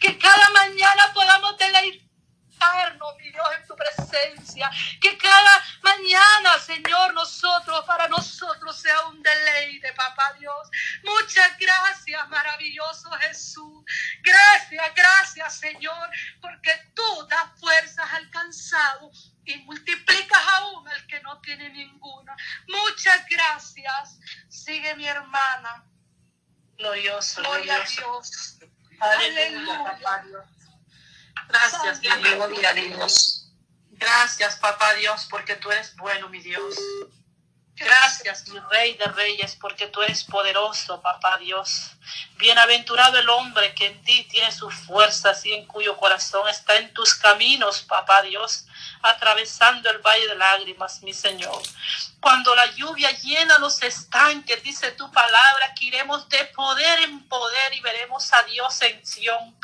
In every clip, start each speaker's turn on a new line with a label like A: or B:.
A: Que cada mañana deleitar mi Dios, en tu presencia. Que cada mañana, Señor, nosotros, para nosotros sea un deleite, papá Dios. Muchas gracias, maravilloso Jesús. Gracias, gracias, Señor, porque tú das fuerzas alcanzado y multiplicas aún al que no tiene ninguna. Muchas gracias. Sigue mi hermana.
B: Glorioso,
A: Gloria a Dios.
B: Aleluya, Aleluya. Gracias, Dios. Gracias, papá Dios, porque tú eres bueno, mi Dios. Gracias, mi Rey de Reyes, porque tú eres poderoso, papá Dios. Bienaventurado el hombre que en ti tiene sus fuerzas y en cuyo corazón está en tus caminos, papá Dios, atravesando el valle de lágrimas, mi Señor. Cuando la lluvia llena los estanques, dice tu palabra, que iremos de poder en poder y veremos a Dios en Sión.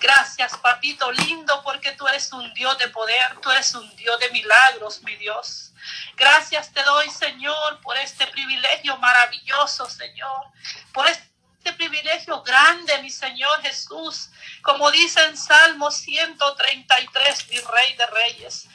B: Gracias, papito lindo, porque tú eres un Dios de poder, tú eres un Dios de milagros, mi Dios. Gracias te doy, Señor, por este privilegio maravilloso, Señor, por este privilegio grande, mi Señor Jesús, como dice en Salmo 133, mi Rey de Reyes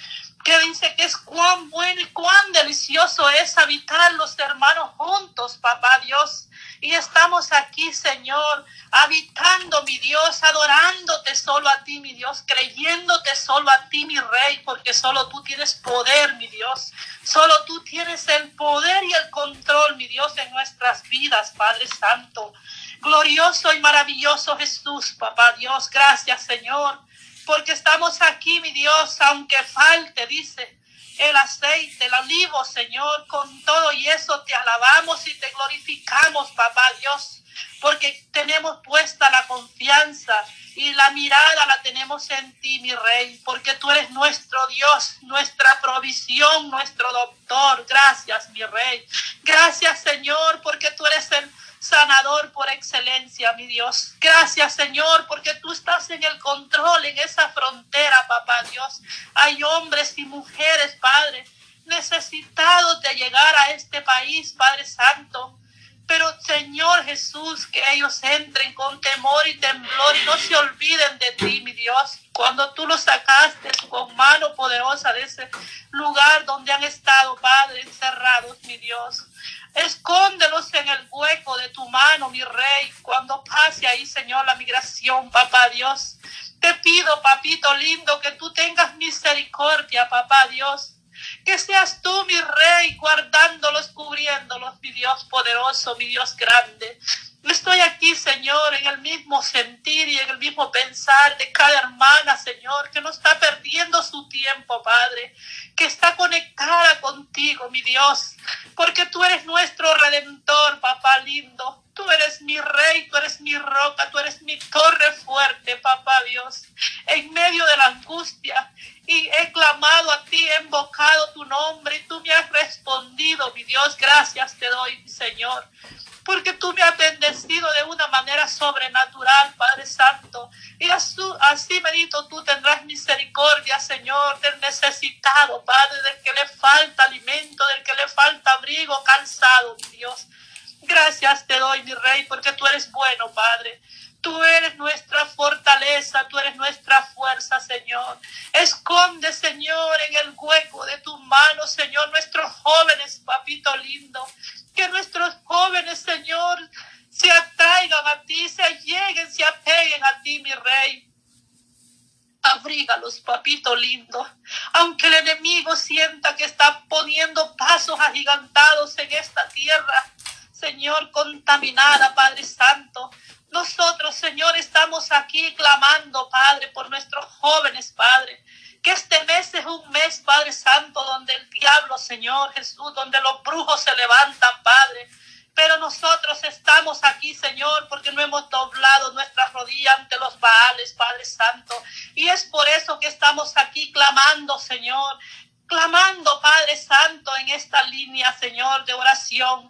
B: que dice que es cuán bueno y cuán delicioso es habitar los hermanos juntos, papá Dios. Y estamos aquí, Señor, habitando, mi Dios, adorándote solo a ti, mi Dios, creyéndote solo a ti, mi Rey, porque solo tú tienes poder, mi Dios. Solo tú tienes el poder y el control, mi Dios, en nuestras vidas, Padre Santo. Glorioso y maravilloso Jesús, papá Dios. Gracias, Señor, porque estamos aquí, mi Dios, aunque falte, dice el aceite, el olivo, Señor, con todo y eso te alabamos y te glorificamos, papá Dios, porque tenemos puesta la confianza y la mirada la tenemos en ti, mi rey, porque tú eres nuestro Dios, nuestra provisión, nuestro doctor. Gracias, mi rey. Gracias, Señor, porque tú eres el sanador por excelencia, mi Dios. Gracias, Señor, porque tú estás en el control en esa frontera, papá Dios. Hay hombres y mujeres, Padre, necesitados de llegar a este país, Padre Santo. Pero Señor Jesús, que ellos entren con temor y temblor y no se olviden de ti, mi Dios. Cuando tú los sacaste con mano poderosa de ese lugar donde han estado, Padre, encerrados, mi Dios. Escóndelos en el hueco de tu mano, mi rey, cuando pase ahí, Señor, la migración, papá Dios. Te pido, papito lindo, que tú tengas misericordia, papá Dios. Que seas tú, mi rey, guardándolos, cubriéndolos, mi Dios poderoso, mi Dios grande. Estoy aquí, Señor, en el mismo sentir y en el mismo pensar de cada hermana, Señor, que no está perdiendo su tiempo, Padre, que está conectada contigo, mi Dios, porque tú eres nuestro redentor, papá lindo. Tú eres mi rey, tú eres mi roca, tú eres mi torre fuerte, papá Dios. En medio de la angustia y he clamado a ti, he invocado tu nombre y tú me has respondido, mi Dios. Gracias te doy, Señor porque tú me has bendecido de una manera sobrenatural, Padre Santo. Y así, medito, tú tendrás misericordia, Señor, del necesitado, Padre, del que le falta alimento, del que le falta abrigo, cansado, Dios. Gracias te doy, mi Rey, porque tú eres bueno, Padre. Tú eres nuestra fortaleza, tú eres nuestra fuerza, Señor. Esconde, Señor, en el hueco de tu mano, Señor, nuestros jóvenes, papito lindo que nuestros jóvenes, Señor, se atraigan a ti, se lleguen, se apeguen a ti, mi rey. Abrígalos, papito lindo. Aunque el enemigo sienta que está poniendo pasos agigantados en esta tierra, Señor, contaminada, Padre Santo. Nosotros, Señor, estamos aquí clamando, Padre, por nuestros jóvenes, Padre que este mes es un mes, Padre Santo, donde el diablo, Señor Jesús, donde los brujos se levantan, Padre. Pero nosotros estamos aquí, Señor, porque no hemos doblado nuestras rodillas ante los Baales, Padre Santo. Y es por eso que estamos aquí clamando, Señor, clamando, Padre Santo, en esta línea, Señor, de oración.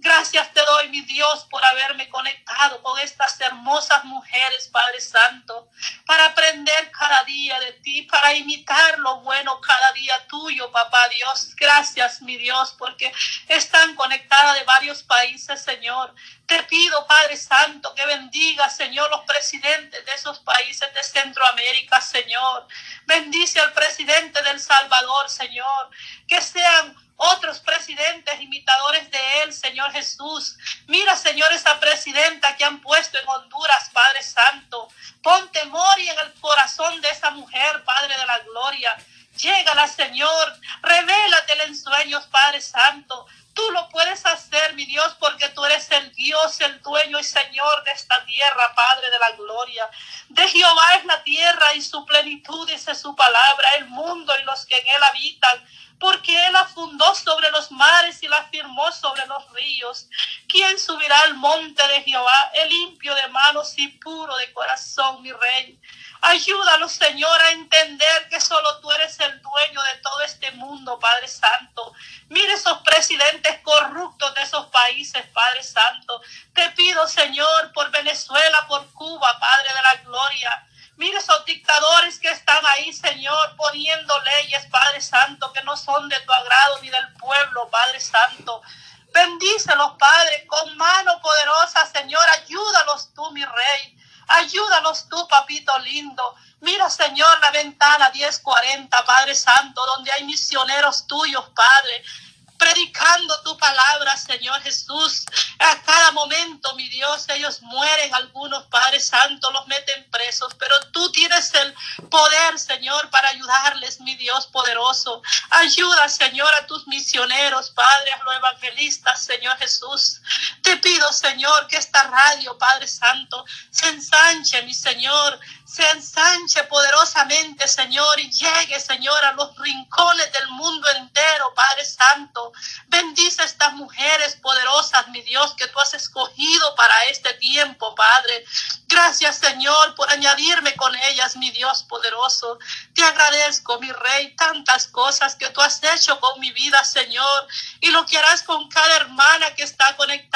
B: Gracias te doy, mi Dios, por haberme conectado con estas hermosas mujeres, Padre Santo, para aprender cada día de ti, para imitar lo bueno cada día tuyo, Papá Dios. Gracias, mi Dios, porque están conectadas de varios países, Señor. Te pido, Padre Santo, que bendiga, Señor, los presidentes de esos países de Centroamérica, Señor. Bendice al presidente del Salvador, Señor. Que sean otros presidentes imitadores de él, Señor Jesús. Mira, Señor, esa presidenta que han puesto en Honduras, Padre Santo. Pon temor y en el corazón de esa mujer, Padre de la Gloria. Llégala, Señor. Revélatele en sueños, Padre Santo. Tú lo puedes hacer, mi Dios, porque tú eres el Dios, el dueño y Señor de esta tierra, Padre de la gloria. De Jehová es la tierra y su plenitud, dice su palabra, el mundo y los que en él habitan porque Él la fundó sobre los mares y la firmó sobre los ríos. ¿Quién subirá al monte de Jehová, el limpio de manos y puro de corazón, mi rey? Ayúdanos, Señor, a entender que solo tú eres el dueño de todo este mundo, Padre Santo. Mire esos presidentes corruptos de esos países, Padre Santo. Te pido, Señor, por Venezuela, por Cuba, Padre de la Gloria. Mire esos dictadores que están ahí, Señor, poniendo leyes, Padre Santo, que no son de tu agrado ni del pueblo, Padre Santo. Bendícelos, Padre, con mano poderosa, Señor. Ayúdalos tú, mi Rey. Ayúdanos tú, papito lindo. Mira, Señor, la ventana 1040, Padre Santo, donde hay misioneros tuyos, Padre predicando tu palabra, Señor Jesús. A cada momento, mi Dios, ellos mueren, algunos, Padre Santo, los meten presos, pero tú tienes el poder, Señor, para ayudarles, mi Dios poderoso. Ayuda, Señor, a tus misioneros, Padre, a los evangelistas, Señor Jesús. Te pido, Señor, que esta radio, Padre Santo, se ensanche, mi Señor, se ensanche poderosamente, Señor, y llegue, Señor, a los rincones del mundo entero, Padre Santo. Bendice a estas mujeres poderosas, mi Dios, que tú has escogido para este tiempo, Padre. Gracias, Señor, por añadirme con ellas, mi Dios poderoso. Te agradezco, mi Rey, tantas cosas que tú has hecho con mi vida, Señor, y lo que harás con cada hermana que está conectada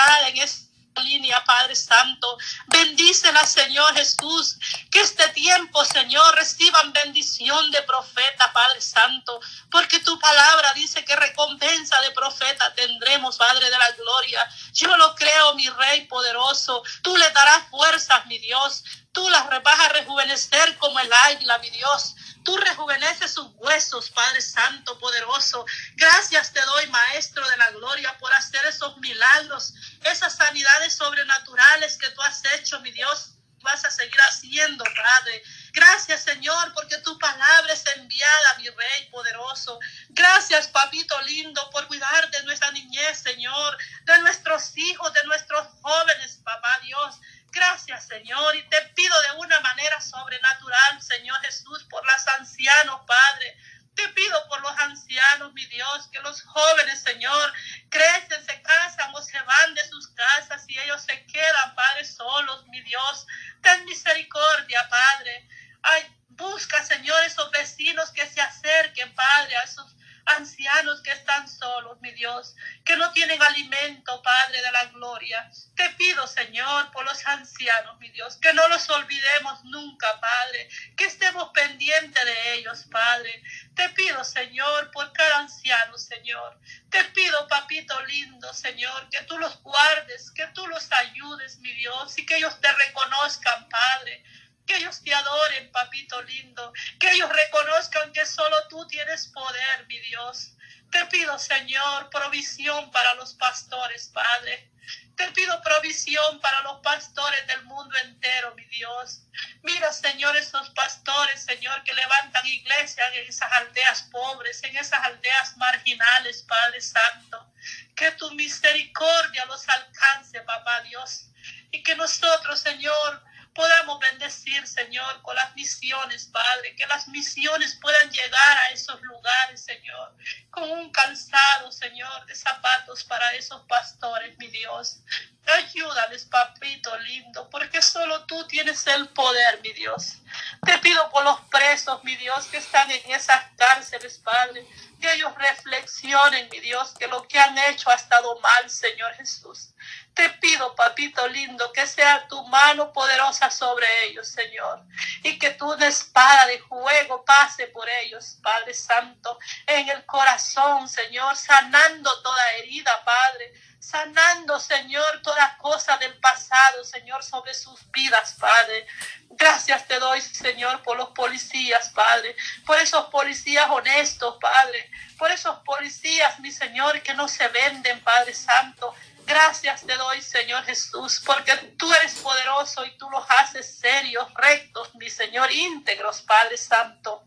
B: línea, Padre Santo. Bendícela, Señor Jesús. Que este tiempo, Señor, reciban bendición de profeta, Padre Santo. Porque tu palabra dice que recompensa de profeta tendremos, Padre de la gloria. Yo lo creo, mi Rey poderoso. Tú le darás fuerzas, mi Dios. Tú las vas a rejuvenecer como el águila, mi Dios. Tú rejuveneces sus huesos, Padre Santo, poderoso. Gracias te doy, Maestro de la Gloria, por hacer esos milagros, esas sanidades sobrenaturales que tú has hecho, mi Dios. Vas a seguir haciendo, Padre. Gracias, Señor, porque tu palabra es enviada, mi Rey poderoso. Gracias, Papito lindo, por cuidar de nuestra niñez, Señor, de nuestros hijos, de nuestros jóvenes, Papá Dios. Gracias, Señor, y te pido de una manera sobrenatural, Señor Jesús, por los ancianos, Padre. Te pido por los ancianos, mi Dios, que los jóvenes, Señor, crecen, se casan o se van de sus casas y ellos se quedan, Padre, solos, mi Dios. Ten misericordia, Padre. Ay, busca, Señor, esos vecinos que se acerquen, Padre, a esos ancianos que están solos, mi Dios, que no tienen alimento, Padre de la gloria. Te pido, Señor, por los ancianos, mi Dios, que no los olvidemos nunca, Padre, que estemos pendientes de ellos, Padre. Te pido, Señor, por cada anciano, Señor. Te pido, papito lindo, Señor, que tú los guardes, que tú los ayudes, mi Dios, y que ellos te reconozcan, Padre que ellos te adoren, papito lindo, que ellos reconozcan que solo tú tienes poder, mi Dios. Te pido, Señor, provisión para los pastores, Padre. Te pido provisión para los pastores del mundo entero, mi Dios. Mira, Señor, esos pastores, Señor, que levantan iglesias en esas aldeas pobres, en esas aldeas marginales, Padre Santo. Que tu misericordia los alcance, papá Dios. Y que nosotros, Señor, podamos bendecir, Señor, con las misiones, Padre, que las misiones puedan llegar a esos lugares, Señor, con un calzado, Señor, de zapatos para esos pastores, mi Dios. Ayúdales, papito lindo, porque solo tú tienes el poder, mi Dios. Te pido por los presos, mi Dios, que están en esas cárceles, Padre, que ellos reflexionen, mi Dios, que lo que han hecho ha estado mal, Señor Jesús. Te pido, papito lindo, que sea tu mano poderosa sobre ellos, Señor, y que tu espada de juego pase por ellos, Padre Santo, en el corazón, Señor, sanando toda herida, Padre sanando, Señor, toda cosa del pasado, Señor, sobre sus vidas, Padre. Gracias te doy, Señor, por los policías, Padre, por esos policías honestos, Padre, por esos policías, mi Señor, que no se venden, Padre Santo. Gracias te doy, Señor Jesús, porque tú eres poderoso y tú los haces serios, rectos, mi Señor, íntegros, Padre Santo.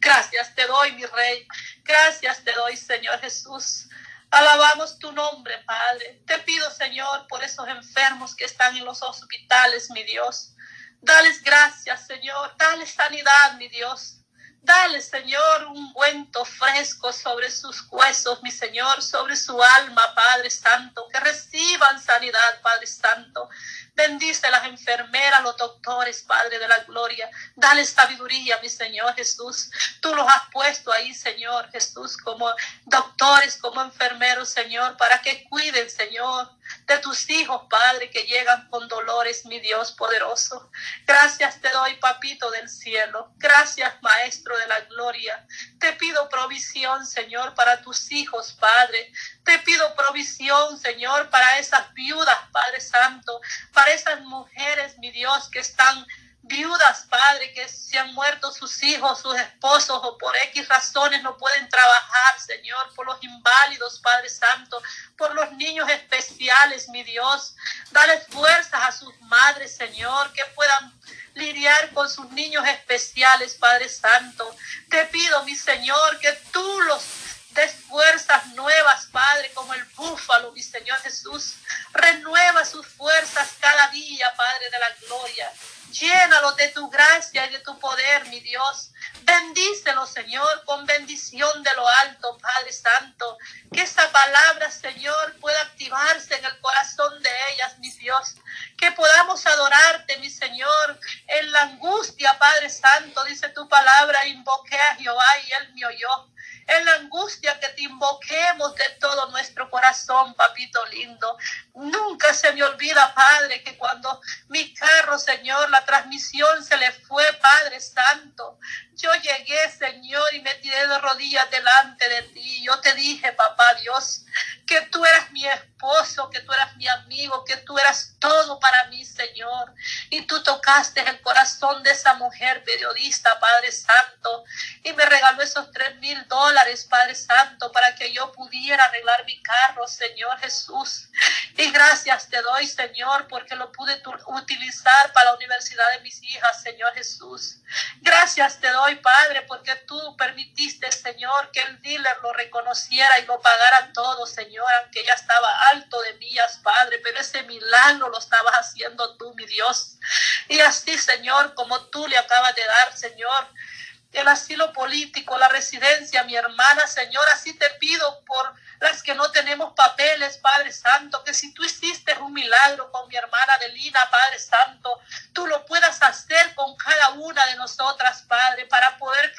B: Gracias te doy, mi Rey. Gracias te doy, Señor Jesús. Alabamos tu nombre, Padre. Te pido, Señor, por esos enfermos que están en los hospitales, mi Dios. Dales gracias, Señor. Dale sanidad, mi Dios. Dale, Señor, un guento fresco sobre sus huesos, mi Señor, sobre su alma, Padre Santo. Que reciban sanidad, Padre Santo. Bendice las enfermeras, los doctores, Padre de la gloria. Dale sabiduría, mi Señor Jesús. Tú los has puesto ahí, Señor Jesús, como doctores, como enfermeros, Señor, para que cuiden, Señor, de tus hijos, Padre, que llegan con dolores, mi Dios poderoso. Gracias te doy, papito del cielo. Gracias, Maestro de la gloria. Te pido provisión, Señor, para tus hijos, Padre. Te pido provisión, Señor, para esas viudas, Padre Santo, esas mujeres, mi Dios, que están viudas, Padre, que se han muerto sus hijos, sus esposos o por X razones no pueden trabajar, Señor, por los inválidos, Padre Santo, por los niños especiales, mi Dios. Dale fuerzas a sus madres, Señor, que puedan lidiar con sus niños especiales, Padre Santo. Te pido, mi Señor, que tú los des fuerzas nuevas, Padre, como el búfalo, mi Señor Jesús. Renueva sus fuerzas cada día, Padre de la gloria. Llénalo de tu gracia y de tu poder, mi Dios. Bendícelo, Señor, con bendición de lo alto, Padre Santo. Que esa palabra, Señor, pueda activarse en el corazón de ellas, mi Dios. Que podamos adorarte, mi Señor, en la angustia, Padre Santo. Dice tu palabra, invoqué a Jehová y él me oyó en la angustia que te invoquemos de todo nuestro corazón, papito lindo. Nunca se me olvida, Padre, que cuando mi carro, Señor, la transmisión se le fue, Padre Santo, yo llegué, Señor, y me tiré de rodillas delante de ti. Yo te dije, papá Dios, que tú eras mi esposo, que tú eras mi amigo, que tú eras todo para mí, Señor. Y tú tocaste el corazón de esa mujer periodista, Padre Santo, y me regaló esos tres mil dólares, Padre Santo, para que yo pudiera arreglar mi carro, Señor Jesús. Y gracias te doy, Señor, porque lo pude utilizar para la universidad de mis hijas, Señor Jesús. Gracias te doy, Padre, porque tú permitiste, Señor, que el dealer lo reconociera y lo pagara todo, Señor, aunque ya estaba alto de millas, Padre, pero ese milagro lo estabas haciendo tú, mi Dios. Y así, Señor, como tú le acabas de dar, Señor, el asilo político, la residencia, mi hermana, Señor, así te pido por las que no tenemos papeles, Padre Santo, que si tú hiciste un milagro con mi hermana Adelina, Padre Santo, tú lo puedas hacer con cada una de nosotras, Padre, para poder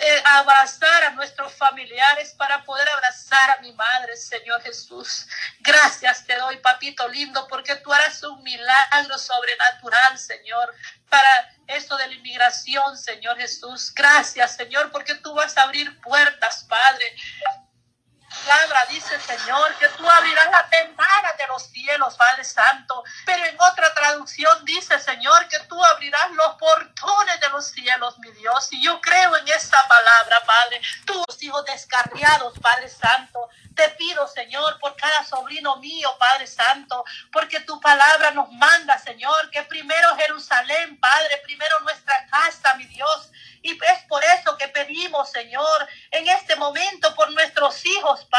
B: eh, abrazar a nuestros familiares, para poder abrazar a mi madre, Señor Jesús. Gracias te doy, papito lindo, porque tú harás un milagro sobrenatural, Señor, para eso de la inmigración, Señor Jesús. Gracias, Señor, porque tú vas a abrir puertas, Padre palabra dice, Señor, que tú abrirás la ventana de los cielos, Padre Santo. Pero en otra traducción dice, Señor, que tú abrirás los portones de los cielos, mi Dios. Y yo creo en esa palabra, Padre. Tus hijos descarriados, Padre Santo. Te pido, Señor, por cada sobrino mío, Padre Santo, porque tu palabra nos manda, Señor, que primero Jerusalén, Padre, primero nuestra casa, mi Dios. Y es por eso que pedimos, Señor, en este momento por nuestros hijos, Padre,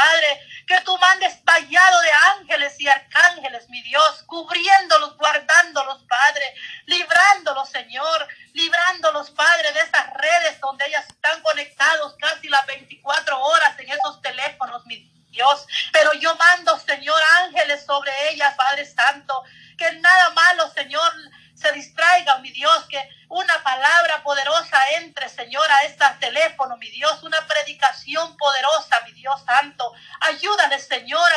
B: que tú mandes vallado de ángeles y arcángeles, mi Dios, cubriéndolos, guardándolos, Padre, librándolos, Señor, librándolos, Padre, de esas redes donde ellas están conectados casi las 24 horas en esos teléfonos, mi Dios. Pero yo mando, Señor, ángeles sobre ellas, Padre Santo, que nada malo, Señor, se distraiga, mi Dios, Señor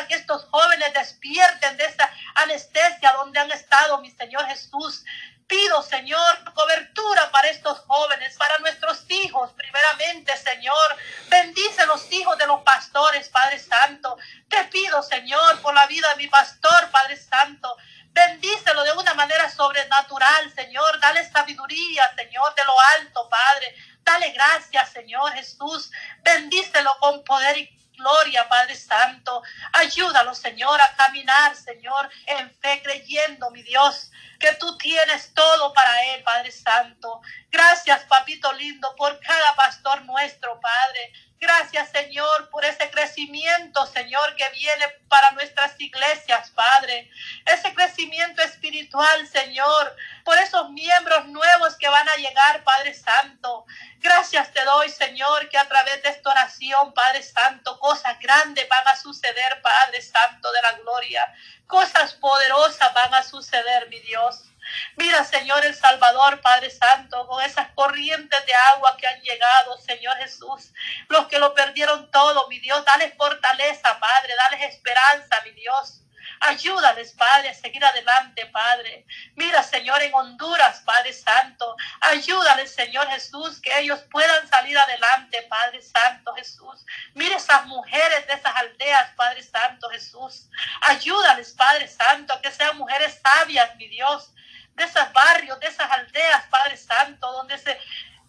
B: espiritual, Señor, por esos miembros nuevos que van a llegar, Padre Santo. Gracias te doy, Señor, que a través de esta oración, Padre Santo, cosas grandes van a suceder, Padre Santo de la gloria. Cosas poderosas van a suceder, mi Dios. Mira, Señor el Salvador, Padre Santo, con esas corrientes de agua que han llegado, Señor Jesús. Los que lo perdieron todo, mi Dios, dale fortaleza, Padre, dale esperanza, mi Dios. Ayúdales, Padre, a seguir adelante, Padre. Mira, Señor, en Honduras, Padre Santo. Ayúdales, Señor Jesús, que ellos puedan salir adelante, Padre Santo Jesús. Mira esas mujeres de esas aldeas, Padre Santo Jesús. Ayúdales, Padre Santo, que sean mujeres sabias, mi Dios de esos barrios, de esas aldeas, Padre Santo, donde se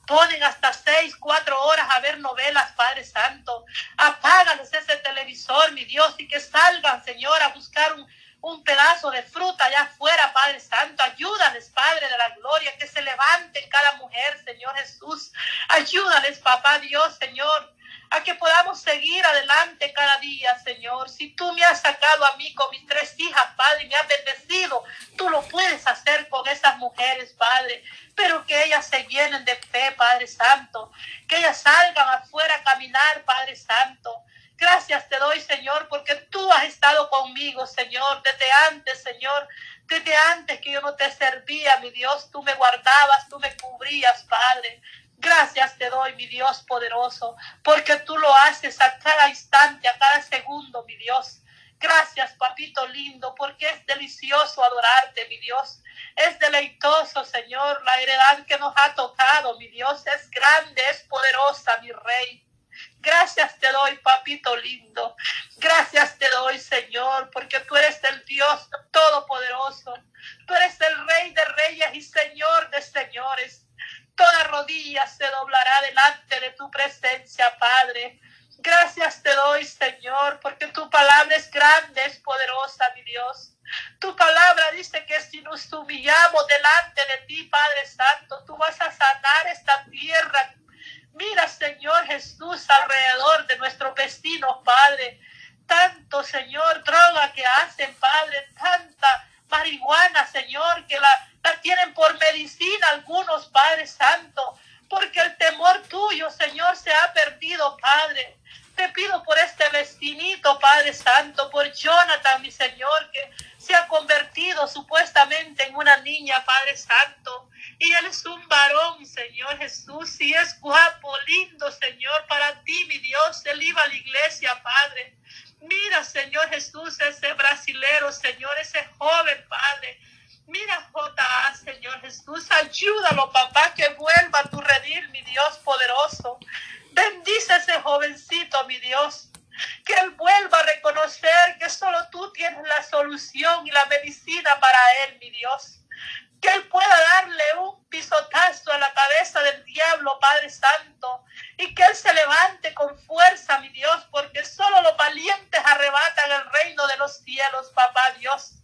B: ponen hasta seis, cuatro horas a ver novelas, Padre Santo. Apágales ese televisor, mi Dios, y que salgan, Señor, a buscar un, un pedazo de fruta allá afuera, Padre Santo. Ayúdales, Padre de la gloria, que se levanten cada mujer, Señor Jesús. Ayúdales, Papá Dios, Señor a que podamos seguir adelante cada día, Señor. Si tú me has sacado a mí con mis tres hijas, Padre, y me has bendecido, tú lo puedes hacer con esas mujeres, Padre. Pero que ellas se llenen de fe, Padre Santo. Que ellas salgan afuera a caminar, Padre Santo. Gracias te doy, Señor, porque tú has estado conmigo, Señor, desde antes, Señor. Desde antes que yo no te servía, mi Dios, tú me guardabas, tú me cubrías, Padre. Gracias te doy, mi Dios poderoso, porque tú lo haces a cada instante, a cada segundo, mi Dios. Gracias, papito lindo, porque es delicioso adorarte, mi Dios. Es deleitoso, Señor, la heredad que nos ha tocado, mi Dios. Es grande, es poderosa, mi Rey. Gracias te doy, papito lindo. Gracias te doy, Señor, porque tú eres el Dios todopoderoso. Tú eres el Rey de reyes y Señor de señores. Toda rodilla se doblará delante de tu presencia, Padre. Gracias te doy, Señor, porque tu palabra es grande, es poderosa, mi Dios. Tu palabra dice que si nos humillamos delante de ti, Padre Santo, tú vas a sanar esta tierra. Mira, Señor Jesús, alrededor de nuestros vecinos, Padre. Tanto, Señor, droga que hacen, Padre, tanta marihuana, Señor, que la, la tienen por medicina algunos, Padre Santo, porque el temor tuyo, Señor, se ha perdido, Padre. Te pido por este vestinito, Padre Santo, por Jonathan, mi Señor, que se ha convertido supuestamente en una niña, Padre Santo. Y él es un varón, Señor Jesús, y es guapo, lindo, Señor, para ti, mi Dios. Él iba a la iglesia, Padre. Mira, Señor Jesús, ese brasilero, Señor, ese joven, Padre. Mira, J.A., Señor Jesús, ayúdalo, papá, que vuelva a tu redil, mi Dios poderoso. Bendice a ese jovencito, mi Dios. Que él vuelva a reconocer que solo tú tienes la solución y la medicina para él, mi Dios que Él pueda darle un pisotazo a la cabeza del diablo, Padre Santo, y que Él se levante con fuerza, mi Dios, porque solo los valientes arrebatan el reino de los cielos, papá Dios.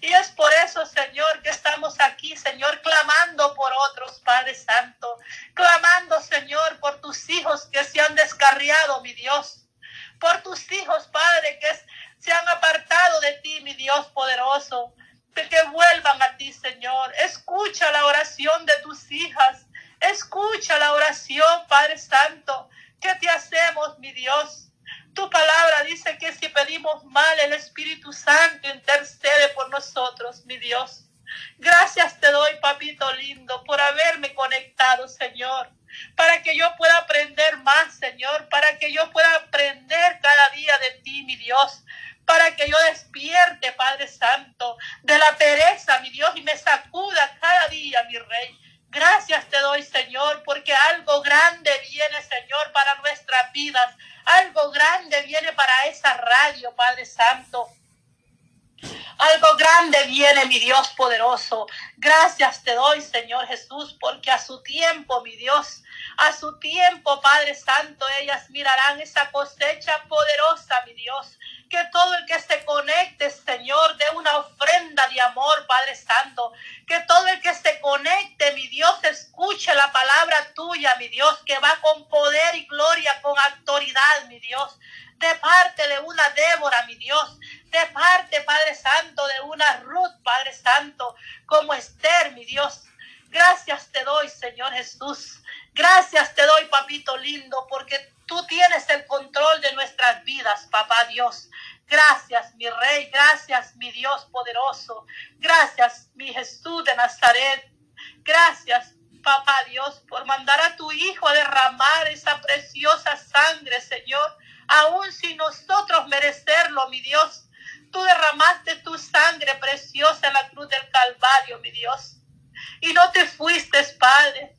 B: Y es por eso, Señor, que estamos aquí, Señor, clamando por otros, Padre Santo, clamando, Señor, por tus hijos que se han descarriado, mi Dios, por tus hijos, Padre, que se han apartado de ti, mi Dios poderoso que vuelvan a ti, Señor. Escucha la oración de tus hijas. Escucha la oración, Padre Santo. ¿Qué te hacemos, mi Dios? Tu palabra dice que si pedimos mal, el Espíritu Santo intercede por nosotros, mi Dios. Gracias te doy, papito lindo, por haberme conectado, Señor, para que yo pueda aprender más, Señor, para que yo pueda aprender cada día de ti, mi Dios, para que yo despierte, Padre Santo, de la pereza, mi Dios, y me sacuda cada día, mi Rey. Gracias te doy, Señor, porque algo grande viene, Señor, para nuestras vidas. Algo grande viene para esa radio, Padre Santo. Algo grande viene, mi Dios poderoso. Gracias te doy, Señor Jesús, porque a su tiempo, mi Dios, a su tiempo, Padre Santo, ellas mirarán esa cosecha poderosa, mi Dios. Que todo el que se conecte, Señor, de una ofrenda de amor, Padre Santo. Que todo el que se conecte, mi Dios, escuche la palabra tuya, mi Dios, que va con poder y gloria, con autoridad, mi Dios de parte de una Débora, mi Dios, de parte, Padre Santo, de una Ruth, Padre Santo, como Esther, mi Dios. Gracias te doy, Señor Jesús. Gracias te doy, papito lindo, porque tú tienes el control de nuestras vidas, papá Dios. Gracias, mi Rey. Gracias, mi Dios poderoso. Gracias, mi Jesús de Nazaret. Gracias, papá Dios, por mandar a tu Hijo a derramar esa preciosa sangre, Señor aun sin nosotros merecerlo, mi Dios. Tú derramaste tu sangre preciosa en la cruz del Calvario, mi Dios. Y no te fuiste, Padre,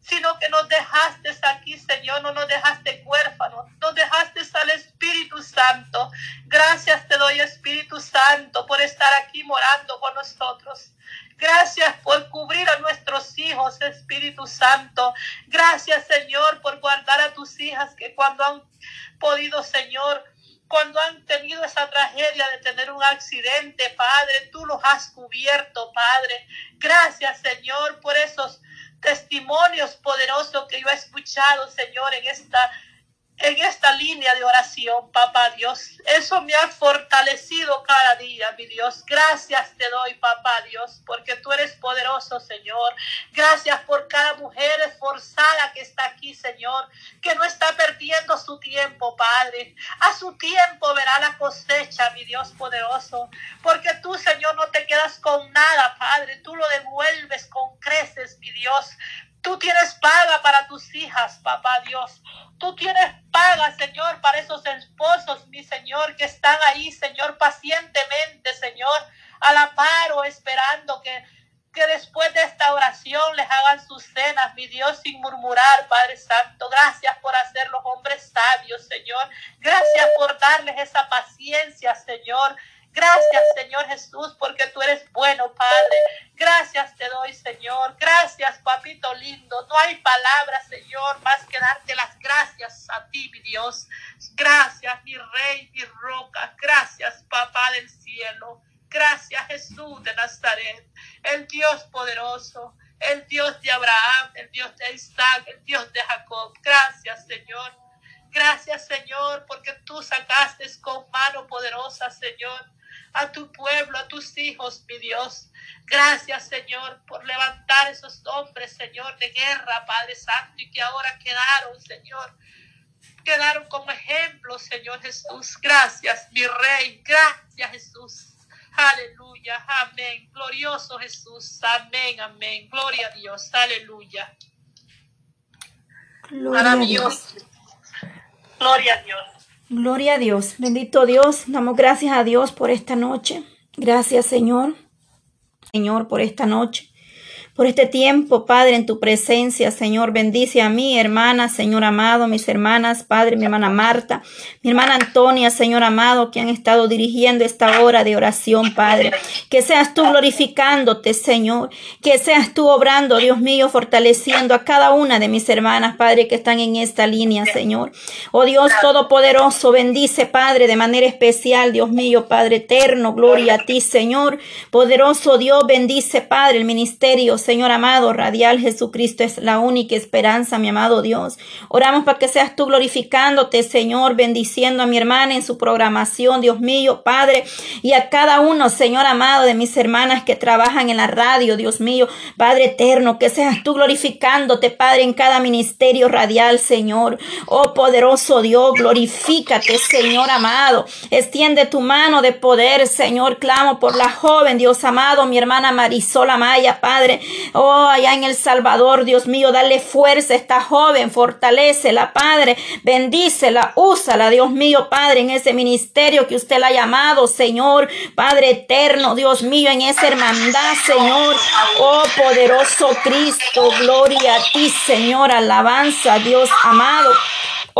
B: sino que nos dejaste aquí, Señor, no nos dejaste huérfanos, nos dejaste al Espíritu Santo. Gracias te doy, Espíritu Santo, por estar aquí morando con nosotros. Gracias por cubrir a nuestros hijos, Espíritu Santo. Gracias, Señor, por guardar a tus hijas que cuando han podido, Señor, cuando han tenido esa tragedia de tener un accidente, Padre, tú los has cubierto, Padre. Gracias, Señor, por esos testimonios poderosos que yo he escuchado, Señor, en esta en esta línea de oración, papá Dios. Eso me ha fortalecido cada día, mi Dios. Gracias te doy, papá Dios, porque tú eres poderoso, Señor. Gracias por cada mujer esforzada que está aquí, Señor, que no está perdiendo su tiempo, Padre. A su tiempo verá la cosecha, mi Dios poderoso, porque tú, Señor, no te quedas con nada, Padre. Tú lo devuelves con creces, mi Dios. Tú tienes paga para tus hijas, papá Dios. Tú tienes paga, Señor, para esos esposos, mi Señor, que están ahí, Señor, pacientemente, Señor, a la paro, esperando que, que después de esta oración les hagan sus cenas, mi Dios, sin murmurar, Padre Santo. Gracias por hacer los hombres sabios, Señor. Gracias por darles esa paciencia, Señor. Gracias, Señor Jesús, porque tú eres bueno, Padre. Gracias te doy, Señor. Gracias, papito lindo. No hay palabras, Señor, más que darte las gracias a ti, mi Dios. Gracias, mi Rey, mi roca. Gracias, Papá del cielo. Gracias, Jesús de Nazaret, el Dios poderoso, el Dios de Abraham, el Dios de Isaac, el Dios de Jacob. Gracias, Señor. Gracias, Señor, porque tú sacaste con mano poderosa, Señor a tu pueblo, a tus hijos, mi Dios. Gracias, Señor, por levantar esos hombres, Señor, de guerra, Padre Santo, y que ahora quedaron, Señor. Quedaron como ejemplo, Señor Jesús. Gracias, mi Rey. Gracias, Jesús. Aleluya. Amén. Glorioso Jesús. Amén, amén. Gloria a Dios. Aleluya.
C: Gloria a Dios.
B: Gloria a Dios.
C: Gloria a Dios. Bendito Dios. Damos gracias a Dios por esta noche. Gracias, Señor. Señor, por esta noche por este tiempo, Padre, en tu presencia, Señor. Bendice a mí, hermana, Señor amado, mis hermanas, Padre, mi hermana Marta, mi hermana Antonia, Señor amado, que han estado dirigiendo esta hora de oración, Padre. Que seas tú glorificándote, Señor. Que seas tú obrando, Dios mío, fortaleciendo a cada una de mis hermanas, Padre, que están en esta línea, Señor. Oh Dios Todopoderoso, bendice, Padre, de manera especial, Dios mío, Padre eterno, gloria a ti, Señor. Poderoso Dios, bendice, Padre, el ministerio, Señor Señor amado, radial Jesucristo es la única esperanza, mi amado Dios. Oramos para que seas tú glorificándote, Señor, bendiciendo a mi hermana en su programación, Dios mío, Padre, y a cada uno, Señor amado, de mis hermanas que trabajan en la radio, Dios mío, Padre eterno, que seas tú glorificándote, Padre, en cada ministerio radial, Señor. Oh poderoso Dios, glorifícate, Señor amado. Extiende tu mano de poder, Señor. Clamo por la joven, Dios amado, mi hermana Marisol Amaya, Padre. Oh, allá en El Salvador, Dios mío, dale fuerza a esta joven, fortalecela, Padre, bendícela, úsala, Dios mío, Padre, en ese ministerio que usted la ha llamado, Señor, Padre eterno, Dios Dios mío, en esa hermandad, Señor. Oh poderoso Cristo, gloria a ti, Señor. Alabanza, Dios amado.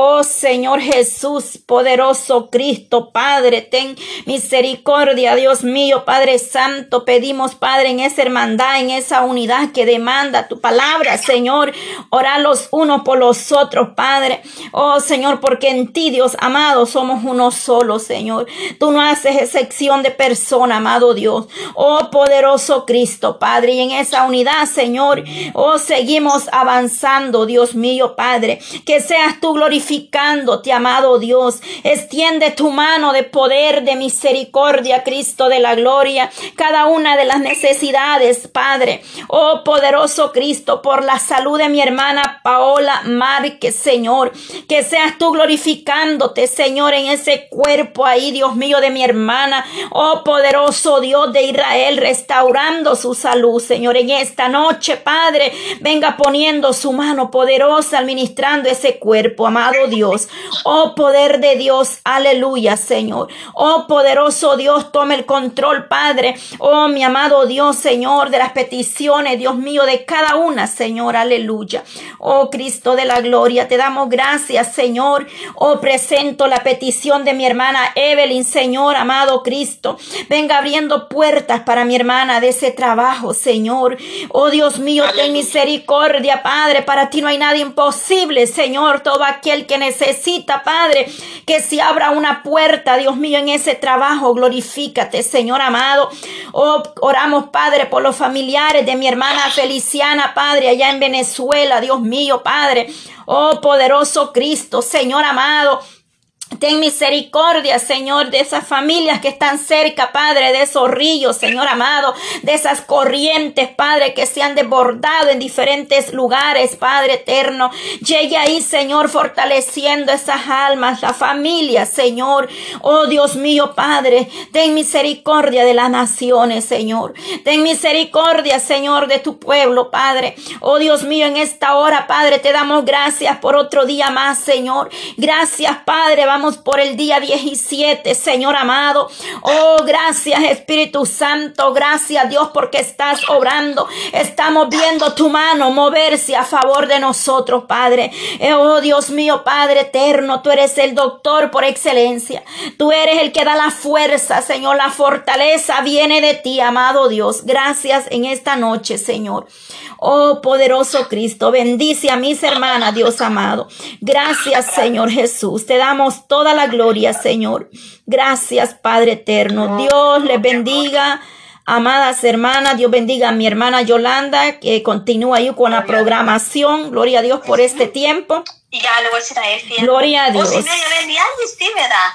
C: Oh Señor Jesús, poderoso Cristo, Padre, ten misericordia, Dios mío, Padre Santo, pedimos, Padre, en esa hermandad, en esa unidad que demanda tu palabra, Señor, orar los unos por los otros, Padre. Oh Señor, porque en ti, Dios amado, somos uno solo, Señor. Tú no haces excepción de persona, amado Dios. Oh poderoso Cristo, Padre, y en esa unidad, Señor, oh seguimos avanzando, Dios mío, Padre, que seas tú glorificado glorificándote, amado Dios. Extiende tu mano de poder, de misericordia, Cristo de la gloria, cada una de las necesidades, Padre. Oh poderoso Cristo, por la salud de mi hermana Paola Márquez, Señor. Que seas tú glorificándote, Señor, en ese cuerpo ahí, Dios mío, de mi hermana. Oh poderoso Dios de Israel, restaurando su salud, Señor, en esta noche, Padre. Venga poniendo su mano poderosa, administrando ese cuerpo, amado Dios. Oh poder de Dios, aleluya, Señor. Oh poderoso Dios, tome el control, Padre. Oh mi amado Dios, Señor, de las peticiones, Dios mío, de cada una, Señor, aleluya. Oh Cristo de la gloria, te damos gracias, Señor. Oh presento la petición de mi hermana Evelyn, Señor, amado Cristo. Venga abriendo puertas para mi hermana de ese trabajo, Señor. Oh Dios mío, ten misericordia, Padre. Para ti no hay nada imposible, Señor. Todo aquel que necesita, Padre, que se abra una puerta, Dios mío, en ese trabajo. Glorifícate, Señor amado. Oh, oramos, Padre, por los familiares de mi hermana Feliciana, Padre, allá en Venezuela, Dios mío, Padre. Oh, poderoso Cristo, Señor amado. Ten misericordia, Señor, de esas familias que están cerca, Padre, de esos ríos, Señor amado, de esas corrientes, Padre, que se han desbordado en diferentes lugares, Padre eterno. Llegue ahí, Señor, fortaleciendo esas almas, la familia, Señor. Oh Dios mío, Padre, ten misericordia de las naciones, Señor. Ten misericordia, Señor, de tu pueblo, Padre. Oh Dios mío, en esta hora, Padre, te damos gracias por otro día más, Señor. Gracias, Padre. Vamos por el día 17, Señor amado. Oh, gracias Espíritu Santo, gracias Dios porque estás obrando. Estamos viendo tu mano moverse a favor de nosotros, Padre. Eh, oh, Dios mío, Padre eterno, tú eres el doctor por excelencia. Tú eres el que da la fuerza, Señor. La fortaleza viene de ti, amado Dios. Gracias en esta noche, Señor. Oh poderoso Cristo, bendice a mis hermanas, Dios amado. Gracias, Señor Jesús. Te damos toda la gloria, Señor. Gracias, Padre eterno. Dios les bendiga. Amadas hermanas, Dios bendiga a mi hermana Yolanda, que continúa ahí con la programación. Gloria a Dios por este tiempo.
D: Y ya le voy a decir a él.
C: Gloria a
D: Oh,
C: Dios.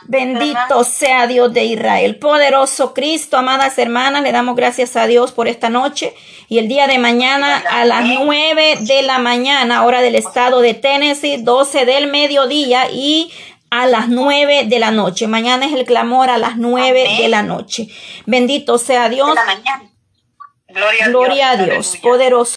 C: Bendito sea Dios de Israel. Poderoso Cristo, amadas hermanas, le damos gracias a Dios por esta noche. Y el día de mañana a las nueve de la mañana, hora del estado de Tennessee, 12 del mediodía y a las nueve de la noche. Mañana es el clamor a las nueve de la noche. Bendito sea Dios.
B: Gloria a
C: Gloria a
B: Dios.
C: Dios. Poderoso.